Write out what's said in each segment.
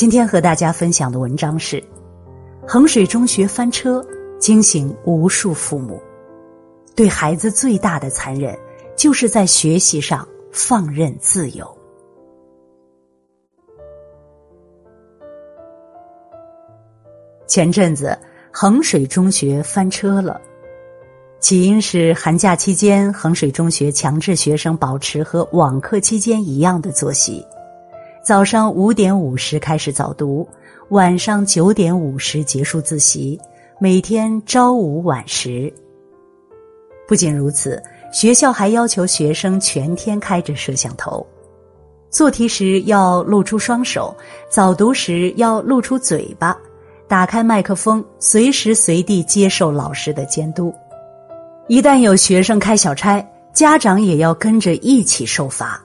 今天和大家分享的文章是：衡水中学翻车，惊醒无数父母。对孩子最大的残忍，就是在学习上放任自由。前阵子，衡水中学翻车了，起因是寒假期间，衡水中学强制学生保持和网课期间一样的作息。早上五点五十开始早读，晚上九点五十结束自习，每天朝五晚十。不仅如此，学校还要求学生全天开着摄像头，做题时要露出双手，早读时要露出嘴巴，打开麦克风，随时随地接受老师的监督。一旦有学生开小差，家长也要跟着一起受罚。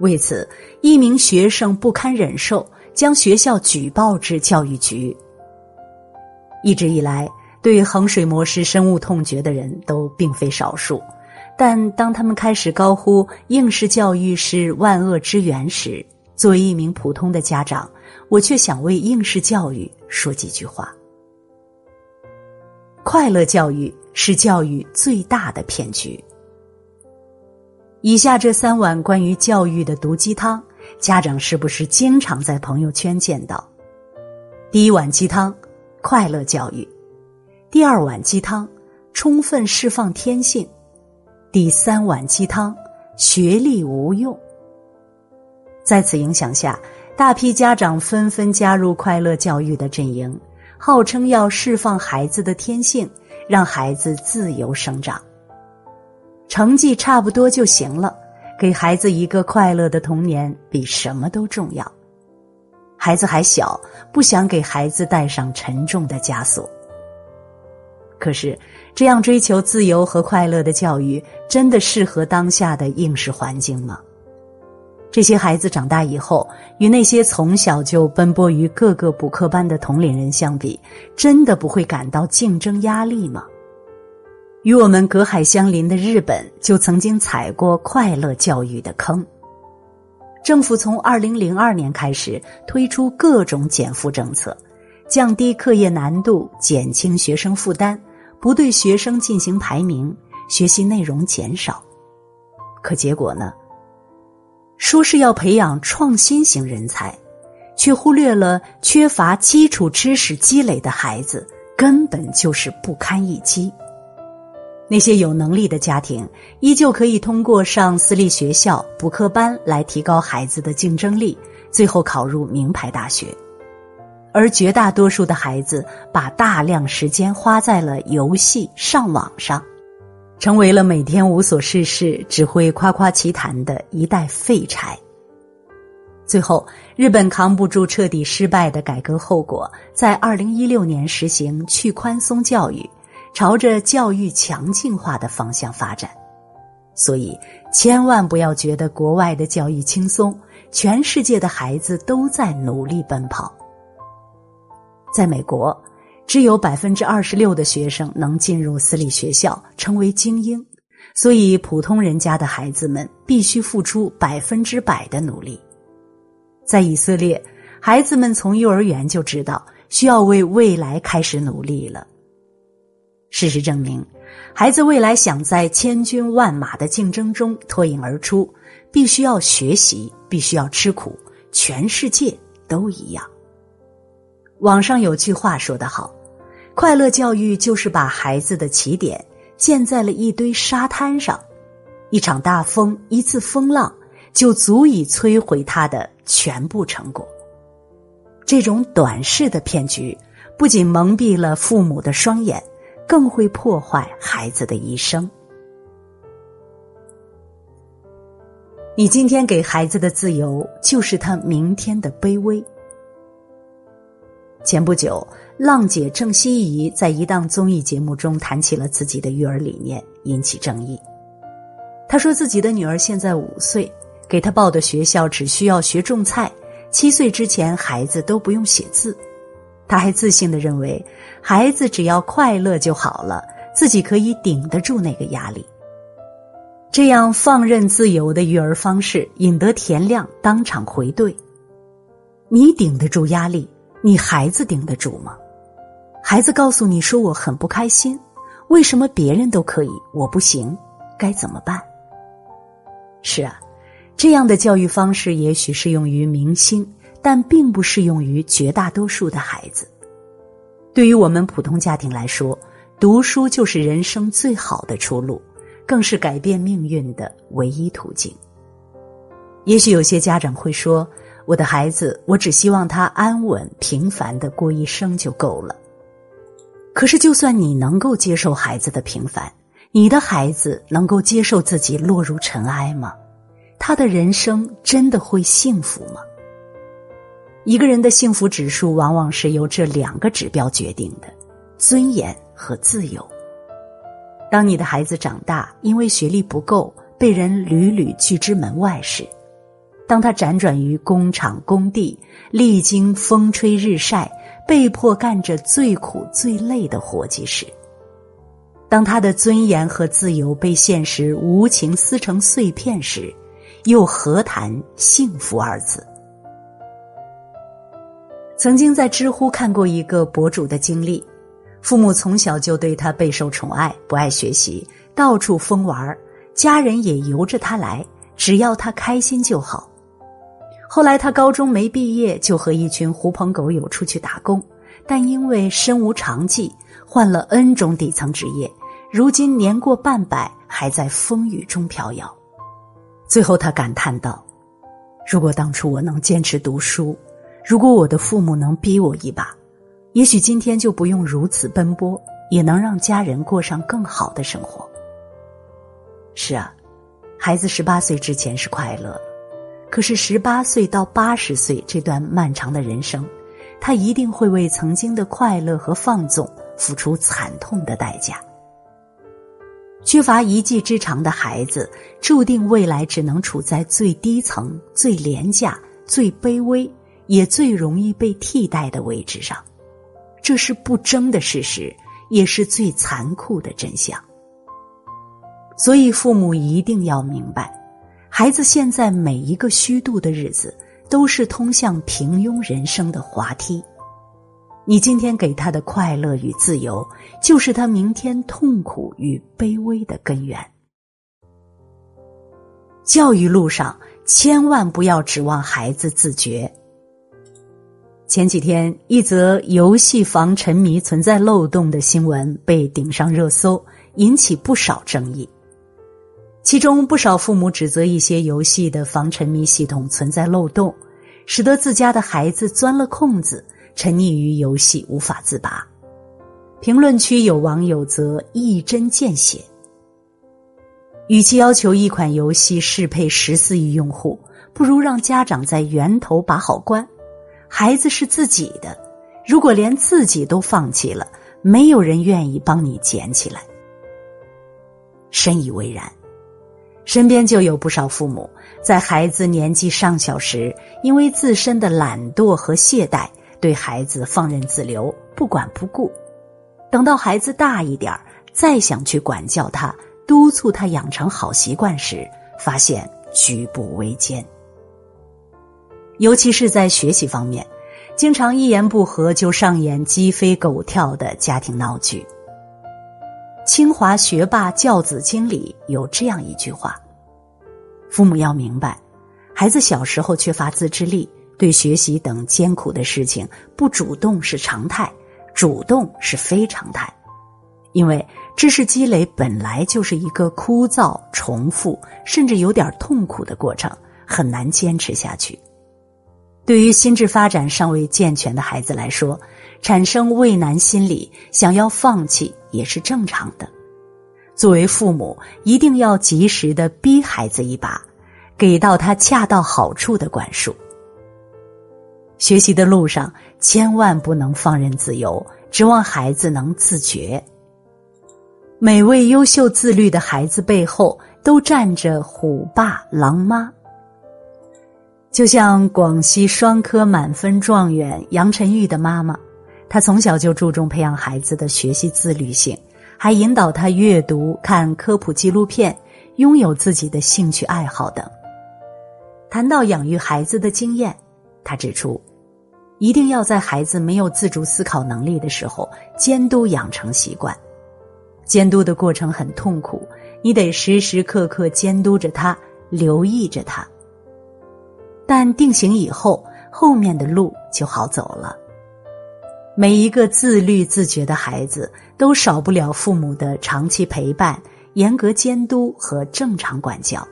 为此，一名学生不堪忍受，将学校举报至教育局。一直以来，对衡水模式深恶痛绝的人都并非少数，但当他们开始高呼应试教育是万恶之源时，作为一名普通的家长，我却想为应试教育说几句话。快乐教育是教育最大的骗局。以下这三碗关于教育的毒鸡汤，家长是不是经常在朋友圈见到？第一碗鸡汤，快乐教育；第二碗鸡汤，充分释放天性；第三碗鸡汤，学历无用。在此影响下，大批家长纷纷加入快乐教育的阵营，号称要释放孩子的天性，让孩子自由生长。成绩差不多就行了，给孩子一个快乐的童年比什么都重要。孩子还小，不想给孩子带上沉重的枷锁。可是，这样追求自由和快乐的教育，真的适合当下的应试环境吗？这些孩子长大以后，与那些从小就奔波于各个补课班的同龄人相比，真的不会感到竞争压力吗？与我们隔海相邻的日本就曾经踩过快乐教育的坑。政府从二零零二年开始推出各种减负政策，降低课业难度，减轻学生负担，不对学生进行排名，学习内容减少。可结果呢？说是要培养创新型人才，却忽略了缺乏基础知识积累的孩子根本就是不堪一击。那些有能力的家庭依旧可以通过上私立学校、补课班来提高孩子的竞争力，最后考入名牌大学；而绝大多数的孩子把大量时间花在了游戏、上网上，成为了每天无所事事、只会夸夸其谈的一代废柴。最后，日本扛不住彻底失败的改革后果，在二零一六年实行去宽松教育。朝着教育强劲化的方向发展，所以千万不要觉得国外的教育轻松，全世界的孩子都在努力奔跑。在美国，只有百分之二十六的学生能进入私立学校，成为精英，所以普通人家的孩子们必须付出百分之百的努力。在以色列，孩子们从幼儿园就知道需要为未来开始努力了。事实证明，孩子未来想在千军万马的竞争中脱颖而出，必须要学习，必须要吃苦。全世界都一样。网上有句话说得好：“快乐教育就是把孩子的起点建在了一堆沙滩上，一场大风，一次风浪，就足以摧毁他的全部成果。”这种短视的骗局，不仅蒙蔽了父母的双眼。更会破坏孩子的一生。你今天给孩子的自由，就是他明天的卑微。前不久，浪姐郑希怡在一档综艺节目中谈起了自己的育儿理念，引起争议。她说自己的女儿现在五岁，给她报的学校只需要学种菜，七岁之前孩子都不用写字。他还自信的认为，孩子只要快乐就好了，自己可以顶得住那个压力。这样放任自由的育儿方式，引得田亮当场回怼：“你顶得住压力？”你孩子顶得住吗？孩子告诉你说我很不开心，为什么别人都可以，我不行？该怎么办？是啊，这样的教育方式也许适用于明星，但并不适用于绝大多数的孩子。对于我们普通家庭来说，读书就是人生最好的出路，更是改变命运的唯一途径。也许有些家长会说。我的孩子，我只希望他安稳平凡的过一生就够了。可是，就算你能够接受孩子的平凡，你的孩子能够接受自己落入尘埃吗？他的人生真的会幸福吗？一个人的幸福指数往往是由这两个指标决定的：尊严和自由。当你的孩子长大，因为学历不够，被人屡屡拒之门外时，当他辗转于工厂、工地，历经风吹日晒，被迫干着最苦最累的活计时；当他的尊严和自由被现实无情撕成碎片时，又何谈幸福二字？曾经在知乎看过一个博主的经历：父母从小就对他备受宠爱，不爱学习，到处疯玩家人也由着他来，只要他开心就好。后来他高中没毕业，就和一群狐朋狗友出去打工，但因为身无长技，换了 N 种底层职业，如今年过半百，还在风雨中飘摇。最后他感叹道：“如果当初我能坚持读书，如果我的父母能逼我一把，也许今天就不用如此奔波，也能让家人过上更好的生活。”是啊，孩子十八岁之前是快乐。可是，十八岁到八十岁这段漫长的人生，他一定会为曾经的快乐和放纵付出惨痛的代价。缺乏一技之长的孩子，注定未来只能处在最低层、最廉价、最卑微，也最容易被替代的位置上。这是不争的事实，也是最残酷的真相。所以，父母一定要明白。孩子现在每一个虚度的日子，都是通向平庸人生的滑梯。你今天给他的快乐与自由，就是他明天痛苦与卑微的根源。教育路上，千万不要指望孩子自觉。前几天，一则游戏防沉迷存在漏洞的新闻被顶上热搜，引起不少争议。其中不少父母指责一些游戏的防沉迷系统存在漏洞，使得自家的孩子钻了空子，沉溺于游戏无法自拔。评论区有网友则一针见血：与其要求一款游戏适配十四亿用户，不如让家长在源头把好关。孩子是自己的，如果连自己都放弃了，没有人愿意帮你捡起来。深以为然。身边就有不少父母，在孩子年纪尚小时，因为自身的懒惰和懈怠，对孩子放任自流，不管不顾。等到孩子大一点儿再想去管教他、督促他养成好习惯时，发现举步维艰。尤其是在学习方面，经常一言不合就上演鸡飞狗跳的家庭闹剧。清华学霸教子经里有这样一句话：“父母要明白，孩子小时候缺乏自制力，对学习等艰苦的事情不主动是常态，主动是非常态。因为知识积累本来就是一个枯燥、重复，甚至有点痛苦的过程，很难坚持下去。对于心智发展尚未健全的孩子来说。”产生畏难心理，想要放弃也是正常的。作为父母，一定要及时的逼孩子一把，给到他恰到好处的管束。学习的路上，千万不能放任自由，指望孩子能自觉。每位优秀自律的孩子背后，都站着虎爸狼妈。就像广西双科满分状元杨晨玉的妈妈，她从小就注重培养孩子的学习自律性，还引导他阅读、看科普纪录片，拥有自己的兴趣爱好等。谈到养育孩子的经验，他指出。一定要在孩子没有自主思考能力的时候监督养成习惯，监督的过程很痛苦，你得时时刻刻监督着他，留意着他。但定型以后，后面的路就好走了。每一个自律自觉的孩子，都少不了父母的长期陪伴、严格监督和正常管教。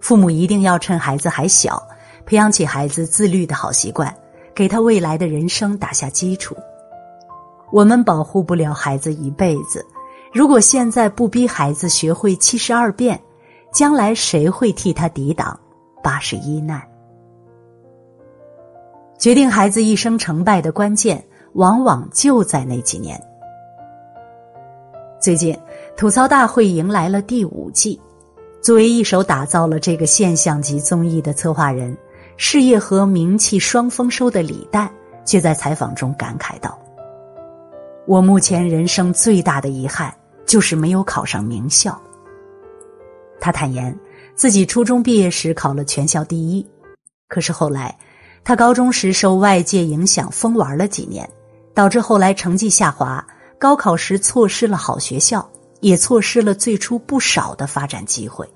父母一定要趁孩子还小。培养起孩子自律的好习惯，给他未来的人生打下基础。我们保护不了孩子一辈子，如果现在不逼孩子学会七十二变，将来谁会替他抵挡八十一难？决定孩子一生成败的关键，往往就在那几年。最近，吐槽大会迎来了第五季，作为一手打造了这个现象级综艺的策划人。事业和名气双丰收的李诞，却在采访中感慨道：“我目前人生最大的遗憾，就是没有考上名校。”他坦言，自己初中毕业时考了全校第一，可是后来，他高中时受外界影响疯玩了几年，导致后来成绩下滑，高考时错失了好学校，也错失了最初不少的发展机会。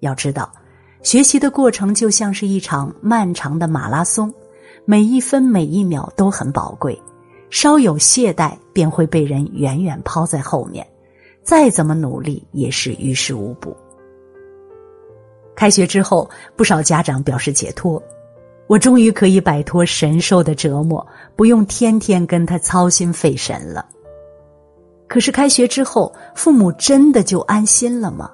要知道。学习的过程就像是一场漫长的马拉松，每一分每一秒都很宝贵，稍有懈怠便会被人远远抛在后面，再怎么努力也是于事无补。开学之后，不少家长表示解脱，我终于可以摆脱神兽的折磨，不用天天跟他操心费神了。可是开学之后，父母真的就安心了吗？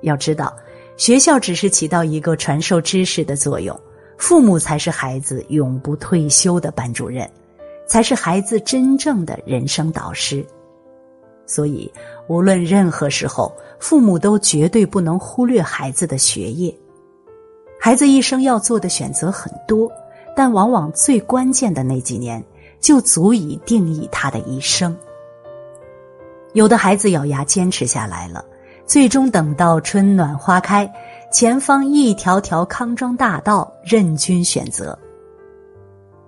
要知道。学校只是起到一个传授知识的作用，父母才是孩子永不退休的班主任，才是孩子真正的人生导师。所以，无论任何时候，父母都绝对不能忽略孩子的学业。孩子一生要做的选择很多，但往往最关键的那几年，就足以定义他的一生。有的孩子咬牙坚持下来了。最终等到春暖花开，前方一条条康庄大道任君选择。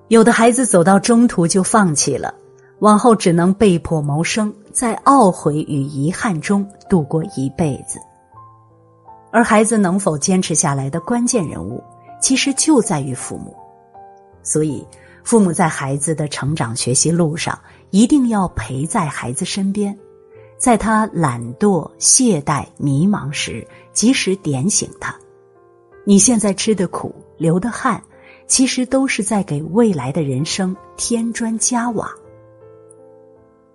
有的孩子走到中途就放弃了，往后只能被迫谋生，在懊悔与遗憾中度过一辈子。而孩子能否坚持下来的关键人物，其实就在于父母。所以，父母在孩子的成长学习路上，一定要陪在孩子身边。在他懒惰、懈怠、迷茫时，及时点醒他。你现在吃的苦、流的汗，其实都是在给未来的人生添砖加瓦。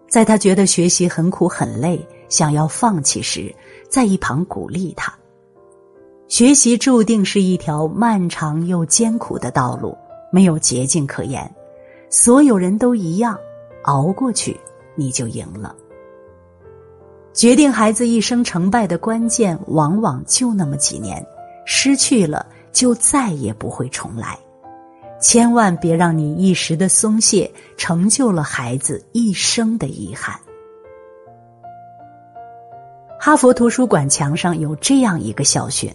在他觉得学习很苦很累，想要放弃时，在一旁鼓励他。学习注定是一条漫长又艰苦的道路，没有捷径可言。所有人都一样，熬过去，你就赢了。决定孩子一生成败的关键，往往就那么几年，失去了就再也不会重来。千万别让你一时的松懈，成就了孩子一生的遗憾。哈佛图书馆墙上有这样一个校训：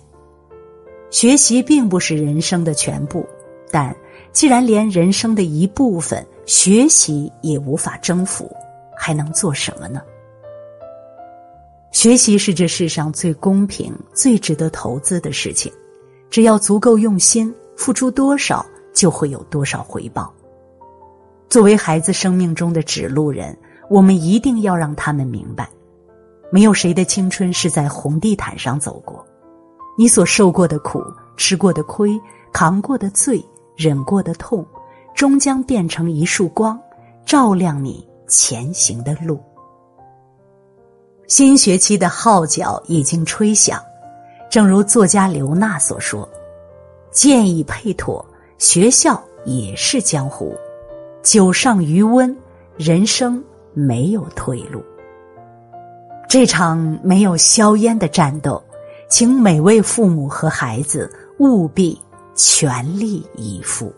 学习并不是人生的全部，但既然连人生的一部分学习也无法征服，还能做什么呢？学习是这世上最公平、最值得投资的事情，只要足够用心，付出多少就会有多少回报。作为孩子生命中的指路人，我们一定要让他们明白，没有谁的青春是在红地毯上走过，你所受过的苦、吃过的亏、扛过的罪、忍过的痛，终将变成一束光，照亮你前行的路。新学期的号角已经吹响，正如作家刘娜所说：“剑已配妥，学校也是江湖，酒上余温，人生没有退路。”这场没有硝烟的战斗，请每位父母和孩子务必全力以赴。